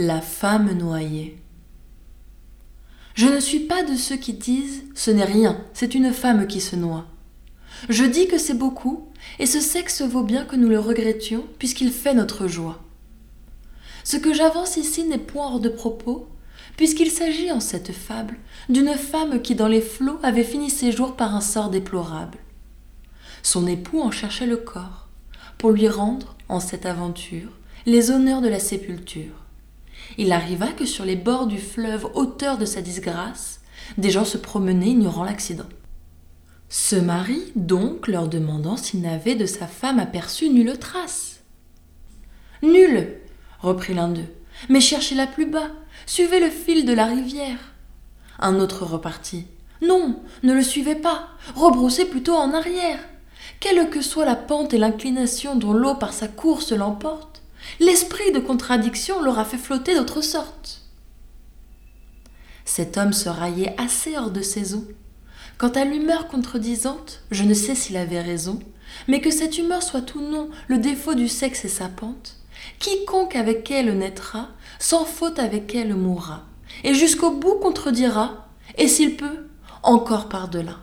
La femme noyée. Je ne suis pas de ceux qui disent ce n'est rien, c'est une femme qui se noie. Je dis que c'est beaucoup, et ce sexe vaut bien que nous le regrettions, puisqu'il fait notre joie. Ce que j'avance ici n'est point hors de propos, puisqu'il s'agit en cette fable d'une femme qui dans les flots avait fini ses jours par un sort déplorable. Son époux en cherchait le corps, pour lui rendre, en cette aventure, les honneurs de la sépulture. Il arriva que sur les bords du fleuve, auteur de sa disgrâce, des gens se promenaient ignorant l'accident. Ce mari, donc, leur demandant s'il n'avait de sa femme aperçu nulle trace. Nulle, reprit l'un d'eux, mais cherchez-la plus bas, suivez le fil de la rivière. Un autre repartit. Non, ne le suivez pas, rebroussez plutôt en arrière. Quelle que soit la pente et l'inclination dont l'eau par sa course l'emporte, l'esprit de contradiction l'aura fait flotter d'autre sorte. Cet homme se raillait assez hors de saison. Quant à l'humeur contredisante, je ne sais s'il avait raison, mais que cette humeur soit ou non le défaut du sexe et sa pente, quiconque avec elle naîtra, sans faute avec elle mourra, et jusqu'au bout contredira, et s'il peut, encore par-delà.